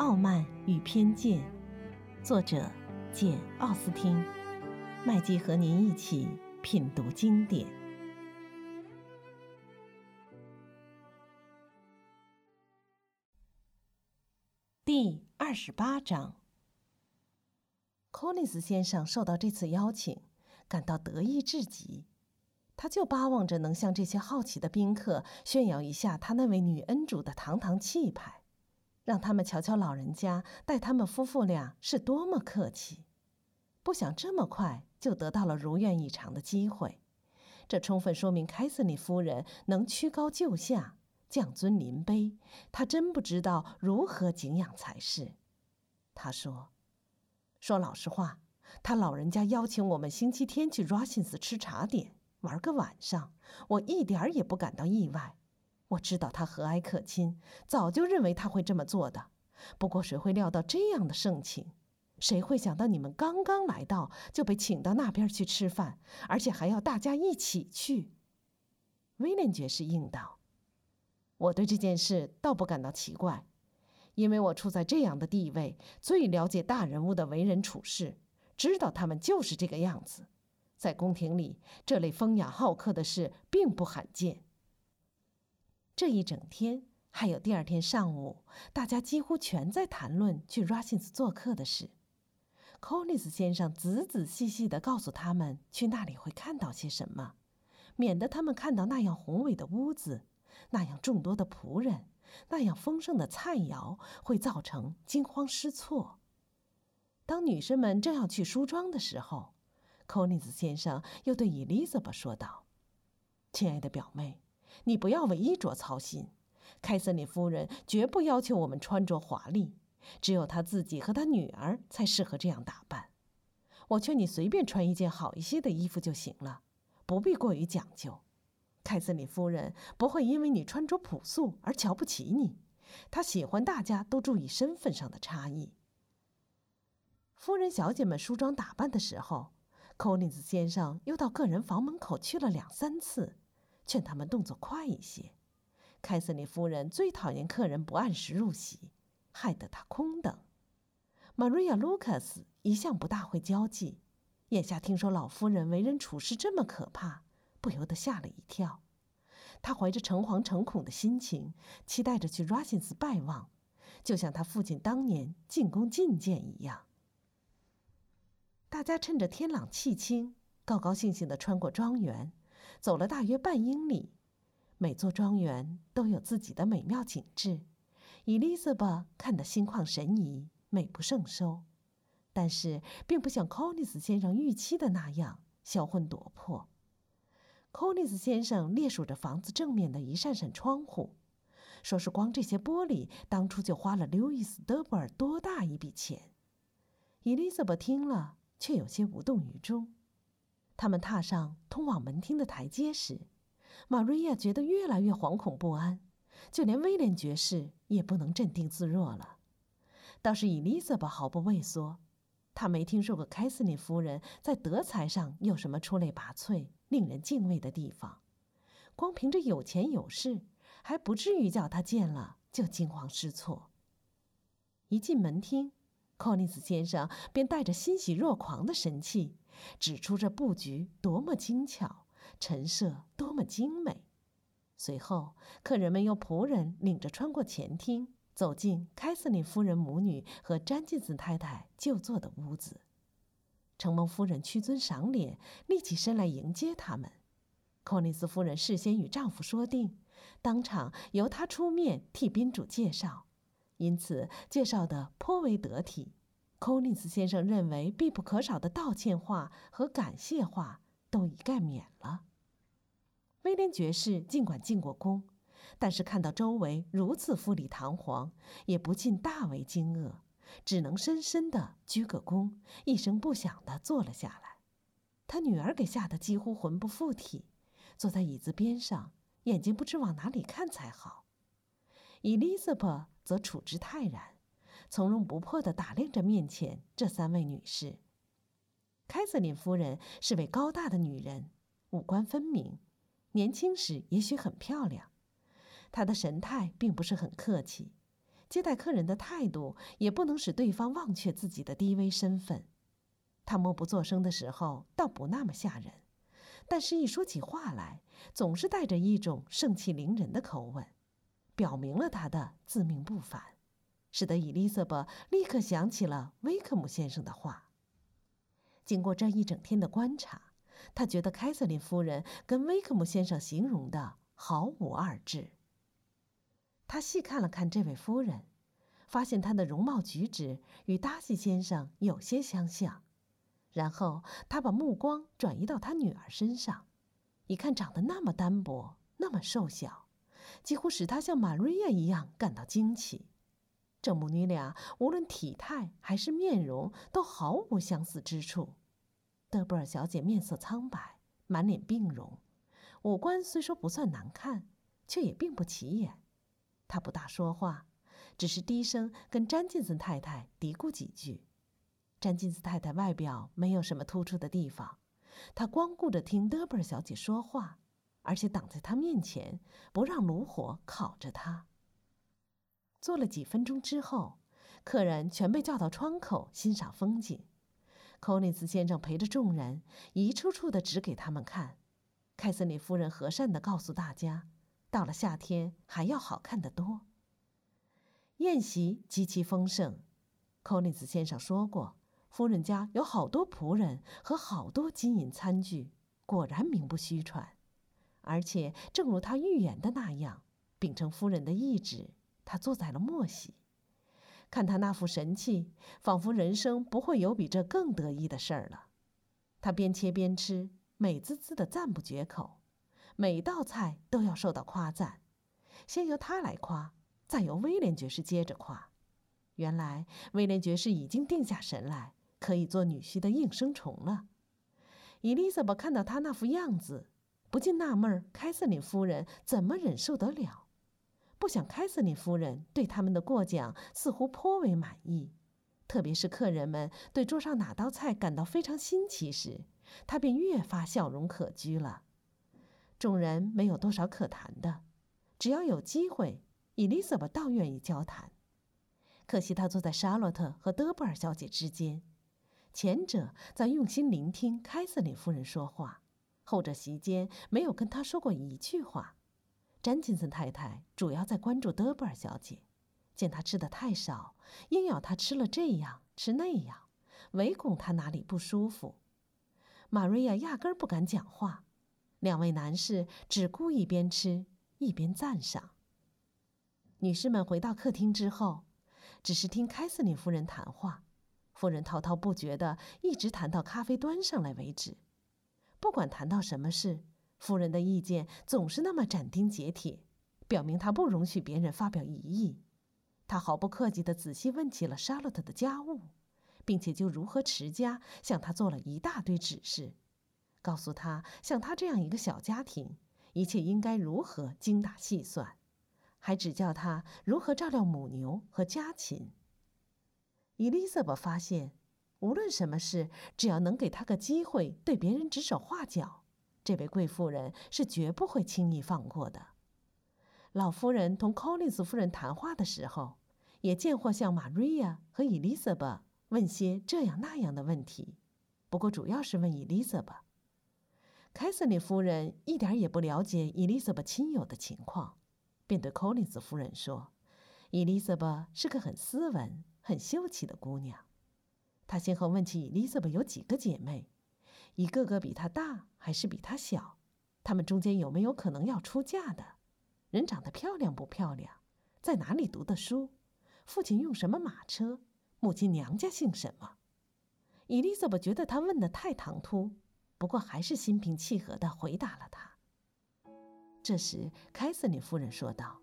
傲慢与偏见》，作者简·奥斯汀。麦基和您一起品读经典。第二十八章。柯林斯先生受到这次邀请，感到得意至极。他就巴望着能向这些好奇的宾客炫耀一下他那位女恩主的堂堂气派，让他们瞧瞧老人家待他们夫妇俩是多么客气。不想这么快就得到了如愿以偿的机会，这充分说明凯瑟琳夫人能屈高就下、降尊临卑。她真不知道如何敬仰才是。他说：“说老实话，他老人家邀请我们星期天去 Rosins 吃茶点。”玩个晚上，我一点儿也不感到意外。我知道他和蔼可亲，早就认为他会这么做的。不过谁会料到这样的盛情？谁会想到你们刚刚来到就被请到那边去吃饭，而且还要大家一起去？威廉爵士应道：“我对这件事倒不感到奇怪，因为我处在这样的地位，最了解大人物的为人处事，知道他们就是这个样子。”在宫廷里，这类风雅好客的事并不罕见。这一整天，还有第二天上午，大家几乎全在谈论去 Russins 做客的事。Conis 先生仔仔细细地告诉他们去那里会看到些什么，免得他们看到那样宏伟的屋子、那样众多的仆人、那样丰盛的菜肴，会造成惊慌失措。当女生们正要去梳妆的时候，，Conis 先生又对 Elizabeth 说道：“亲爱的表妹，你不要为衣着操心。凯瑟琳夫人绝不要求我们穿着华丽，只有她自己和她女儿才适合这样打扮。我劝你随便穿一件好一些的衣服就行了，不必过于讲究。凯瑟琳夫人不会因为你穿着朴素而瞧不起你，她喜欢大家都注意身份上的差异。”夫人、小姐们梳妆打扮的时候。寇林斯先生又到个人房门口去了两三次，劝他们动作快一些。凯瑟琳夫人最讨厌客人不按时入席，害得她空等。玛瑞亚·卢卡斯一向不大会交际，眼下听说老夫人为人处事这么可怕，不由得吓了一跳。他怀着诚惶诚恐的心情，期待着去 r u s s i n s 拜望，就像他父亲当年进宫觐见一样。大家趁着天朗气清，高高兴兴地穿过庄园，走了大约半英里。每座庄园都有自己的美妙景致，伊丽莎白看得心旷神怡，美不胜收。但是，并不像柯尼斯先生预期的那样销魂夺魄。柯尼斯先生列数着房子正面的一扇扇窗户，说是光这些玻璃，当初就花了路易斯·德布尔多大一笔钱。伊丽莎白听了。却有些无动于衷。他们踏上通往门厅的台阶时，玛瑞亚觉得越来越惶恐不安，就连威廉爵士也不能镇定自若了。倒是伊丽莎白毫不畏缩，她没听说过凯瑟琳夫人在德才上有什么出类拔萃、令人敬畏的地方。光凭着有钱有势，还不至于叫她见了就惊慌失措。一进门厅。柯林斯先生便带着欣喜若狂的神气，指出这布局多么精巧，陈设多么精美。随后，客人们由仆人领着穿过前厅，走进凯瑟琳夫人母女和詹金斯太太就坐的屋子。承蒙夫人屈尊赏脸，立起身来迎接他们。柯林斯夫人事先与丈夫说定，当场由她出面替宾主介绍。因此，介绍的颇为得体。寇林斯先生认为必不可少的道歉话和感谢话都一概免了。威廉爵士尽管进过宫，但是看到周围如此富丽堂皇，也不禁大为惊愕，只能深深的鞠个躬，一声不响的坐了下来。他女儿给吓得几乎魂不附体，坐在椅子边上，眼睛不知往哪里看才好。Elizabeth 则处之泰然，从容不迫地打量着面前这三位女士。凯瑟琳夫人是位高大的女人，五官分明，年轻时也许很漂亮。她的神态并不是很客气，接待客人的态度也不能使对方忘却自己的低微身份。他默不作声的时候倒不那么吓人，但是一说起话来，总是带着一种盛气凌人的口吻，表明了他的自命不凡，使得伊丽莎白立刻想起了威克姆先生的话。经过这一整天的观察，他觉得凯瑟琳夫人跟威克姆先生形容的毫无二致。他细看了看这位夫人，发现她的容貌举止与达西先生有些相像。然后他把目光转移到他女儿身上，一看长得那么单薄，那么瘦小，几乎使他像玛瑞亚一样感到惊奇。这母女俩无论体态还是面容都毫无相似之处。德布尔小姐面色苍白，满脸病容，五官虽说不算难看，却也并不起眼。她不大说话，只是低声跟詹金森太太嘀咕几句。詹金斯太太外表没有什么突出的地方，她光顾着听德布尔小姐说话，而且挡在她面前，不让炉火烤着她。坐了几分钟之后，客人全被叫到窗口欣赏风景。寇林斯先生陪着众人一处处的指给他们看。凯瑟琳夫人和善的告诉大家，到了夏天还要好看的多。宴席极其丰盛，寇林斯先生说过。夫人家有好多仆人和好多金银餐具，果然名不虚传。而且正如他预言的那样，秉承夫人的意志，他坐在了末席。看他那副神气，仿佛人生不会有比这更得意的事儿了。他边切边吃，美滋滋的赞不绝口，每道菜都要受到夸赞，先由他来夸，再由威廉爵士接着夸。原来威廉爵士已经定下神来。可以做女婿的应声虫了。伊丽莎白看到他那副样子，不禁纳闷儿：凯瑟琳夫人怎么忍受得了？不想凯瑟琳夫人对他们的过奖似乎颇为满意，特别是客人们对桌上哪道菜感到非常新奇时，她便越发笑容可掬了。众人没有多少可谈的，只要有机会，伊丽莎白倒愿意交谈。可惜她坐在莎洛特和德布尔小姐之间。前者在用心聆听凯瑟琳夫人说话，后者席间没有跟她说过一句话。詹金森太太主要在关注德布尔小姐，见她吃的太少，硬要她吃了这样吃那样，唯恐她哪里不舒服。玛瑞亚压根儿不敢讲话，两位男士只顾一边吃一边赞赏。女士们回到客厅之后，只是听凯瑟琳夫人谈话。夫人滔滔不绝的，一直谈到咖啡端上来为止。不管谈到什么事，夫人的意见总是那么斩钉截铁，表明她不容许别人发表异议。她毫不客气地仔细问起了莎洛特的家务，并且就如何持家向她做了一大堆指示，告诉她像她这样一个小家庭，一切应该如何精打细算，还指教她如何照料母牛和家禽。伊丽莎白发现，无论什么事，只要能给她个机会对别人指手画脚，这位贵妇人是绝不会轻易放过的。老夫人同 Collins 夫人谈话的时候，也见或向玛瑞亚和伊丽莎白问些这样那样的问题，不过主要是问伊丽莎白。凯瑟琳夫人一点也不了解伊丽莎白亲友的情况，便对 Collins 夫人说：“伊丽莎白是个很斯文。”很秀气的姑娘，她先后问起伊丽莎白有几个姐妹，一个个比她大还是比她小，她们中间有没有可能要出嫁的？人长得漂亮不漂亮？在哪里读的书？父亲用什么马车？母亲娘家姓什么？伊丽莎白觉得他问的太唐突，不过还是心平气和地回答了他。这时，凯瑟琳夫人说道：“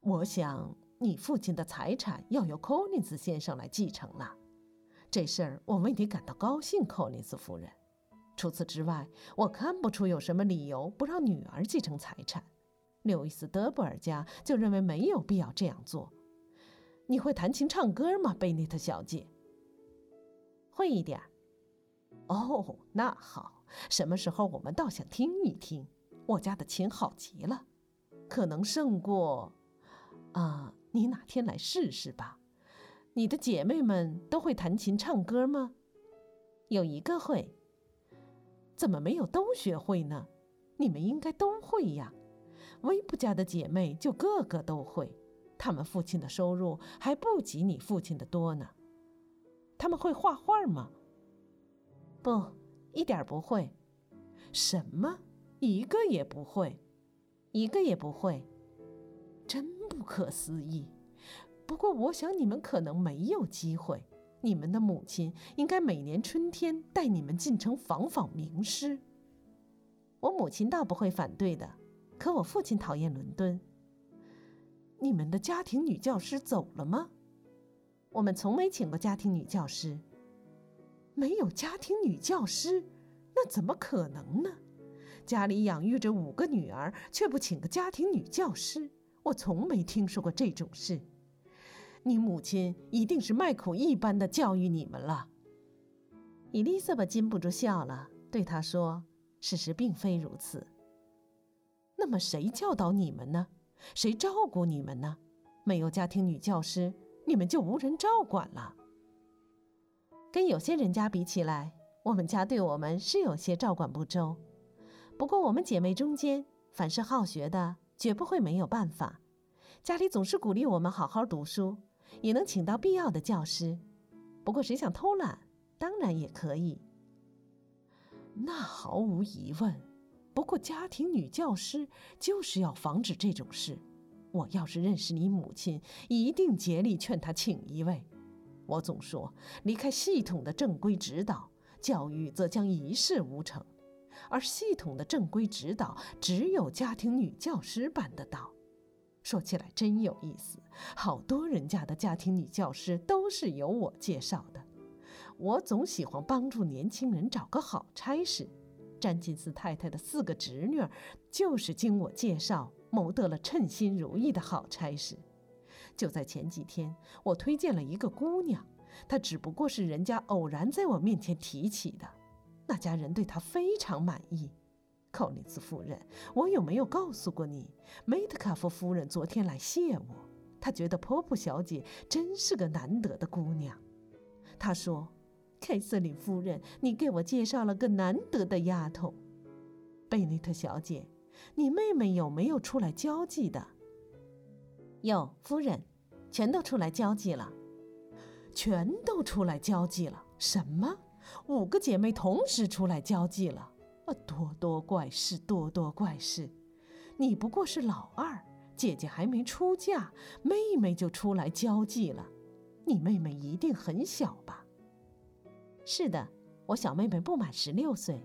我想。”你父亲的财产要由柯林斯先生来继承了，这事儿我为你感到高兴，寇林斯夫人。除此之外，我看不出有什么理由不让女儿继承财产。刘易斯·德布尔家就认为没有必要这样做。你会弹琴唱歌吗，贝内特小姐？会一点。哦，那好，什么时候我们倒想听一听。我家的琴好极了，可能胜过……啊。你哪天来试试吧。你的姐妹们都会弹琴唱歌吗？有一个会。怎么没有都学会呢？你们应该都会呀。威布家的姐妹就个个都会，他们父亲的收入还不及你父亲的多呢。他们会画画吗？不，一点不会。什么？一个也不会？一个也不会？真不可思议。不过，我想你们可能没有机会。你们的母亲应该每年春天带你们进城访访名师。我母亲倒不会反对的，可我父亲讨厌伦敦。你们的家庭女教师走了吗？我们从没请过家庭女教师。没有家庭女教师，那怎么可能呢？家里养育着五个女儿，却不请个家庭女教师，我从没听说过这种事。你母亲一定是卖苦一般的教育你们了。伊丽莎白禁不住笑了，对他说：“事实并非如此。那么谁教导你们呢？谁照顾你们呢？没有家庭女教师，你们就无人照管了。跟有些人家比起来，我们家对我们是有些照管不周。不过我们姐妹中间，凡是好学的，绝不会没有办法。家里总是鼓励我们好好读书。”也能请到必要的教师，不过谁想偷懒，当然也可以。那毫无疑问，不过家庭女教师就是要防止这种事。我要是认识你母亲，一定竭力劝她请一位。我总说，离开系统的正规指导，教育则将一事无成，而系统的正规指导，只有家庭女教师办得到。说起来真有意思，好多人家的家庭女教师都是由我介绍的。我总喜欢帮助年轻人找个好差事。詹金斯太太的四个侄女儿就是经我介绍谋得了称心如意的好差事。就在前几天，我推荐了一个姑娘，她只不过是人家偶然在我面前提起的，那家人对她非常满意。寇尼斯夫人，我有没有告诉过你，梅特卡夫夫人昨天来谢我，她觉得波普小姐真是个难得的姑娘。她说：“凯瑟琳夫人，你给我介绍了个难得的丫头。”贝内特小姐，你妹妹有没有出来交际的？有，夫人，全都出来交际了。全都出来交际了？什么？五个姐妹同时出来交际了？啊，多多怪事，多多怪事！你不过是老二，姐姐还没出嫁，妹妹就出来交际了。你妹妹一定很小吧？是的，我小妹妹不满十六岁，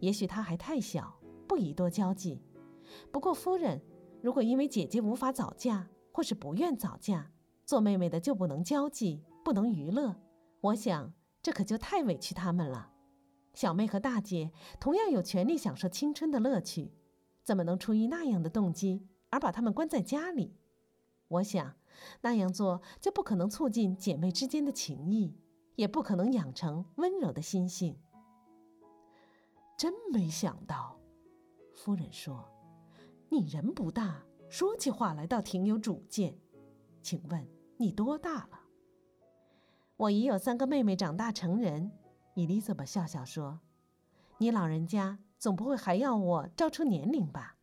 也许她还太小，不宜多交际。不过夫人，如果因为姐姐无法早嫁，或是不愿早嫁，做妹妹的就不能交际，不能娱乐，我想这可就太委屈他们了。小妹和大姐同样有权利享受青春的乐趣，怎么能出于那样的动机而把她们关在家里？我想，那样做就不可能促进姐妹之间的情谊，也不可能养成温柔的心性。真没想到，夫人说：“你人不大，说起话来倒挺有主见。请问你多大了？”我已有三个妹妹长大成人。伊丽莎白笑笑说：“你老人家总不会还要我照出年龄吧？”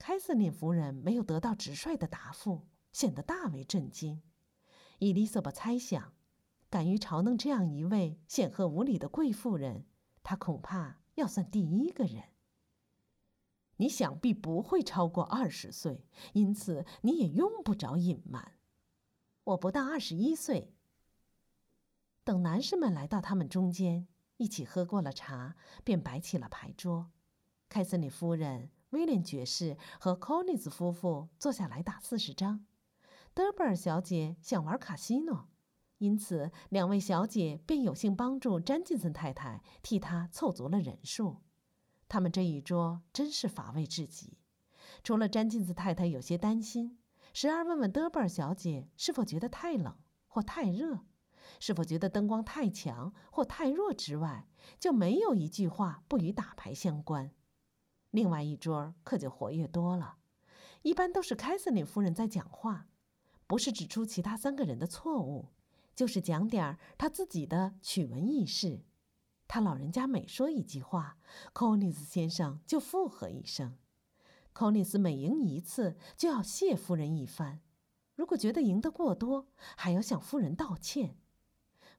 凯瑟琳夫人没有得到直率的答复，显得大为震惊。伊丽莎白猜想，敢于嘲弄这样一位显赫无礼的贵妇人，她恐怕要算第一个人。你想必不会超过二十岁，因此你也用不着隐瞒。我不到二十一岁。等男士们来到他们中间，一起喝过了茶，便摆起了牌桌。凯瑟琳夫人、威廉爵士和科尼斯夫妇坐下来打四十张。德贝尔小姐想玩卡西诺，因此两位小姐便有幸帮助詹金森太太替她凑足了人数。他们这一桌真是乏味至极，除了詹金斯太太有些担心，时而问问德贝尔小姐是否觉得太冷或太热。是否觉得灯光太强或太弱之外，就没有一句话不与打牌相关。另外一桌可就活跃多了，一般都是凯瑟琳夫人在讲话，不是指出其他三个人的错误，就是讲点儿他自己的趣闻轶事。他老人家每说一句话，柯尼斯先生就附和一声。柯尼斯每赢一次，就要谢夫人一番。如果觉得赢得过多，还要向夫人道歉。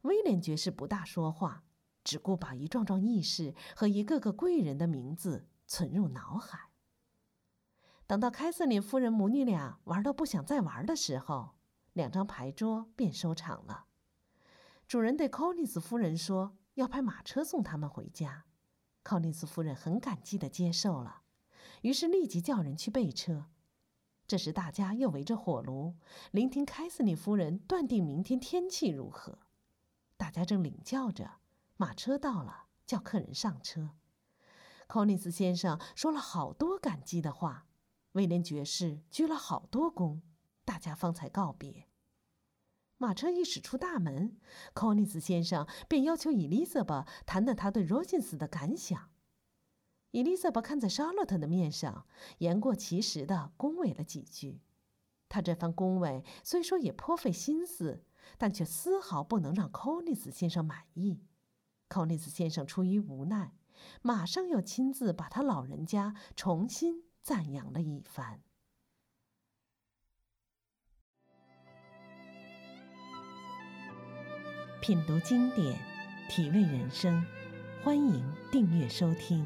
威廉爵士不大说话，只顾把一桩桩轶事和一个个贵人的名字存入脑海。等到凯瑟琳夫人母女俩玩到不想再玩的时候，两张牌桌便收场了。主人对柯尼斯夫人说要派马车送他们回家，柯尼斯夫人很感激地接受了，于是立即叫人去备车。这时大家又围着火炉，聆听凯瑟琳夫人断定明天天气如何。大家正领教着，马车到了，叫客人上车。柯尼斯先生说了好多感激的话。威廉爵士鞠了好多躬，大家方才告别。马车一驶出大门，柯尼斯先生便要求伊丽莎白谈谈他对罗金斯的感想。伊丽莎白看在莎洛特的面上，言过其实的恭维了几句。他这番恭维虽说也颇费心思，但却丝毫不能让寇尼斯先生满意。寇尼斯先生出于无奈，马上又亲自把他老人家重新。赞扬了一番。品读经典，体味人生，欢迎订阅收听。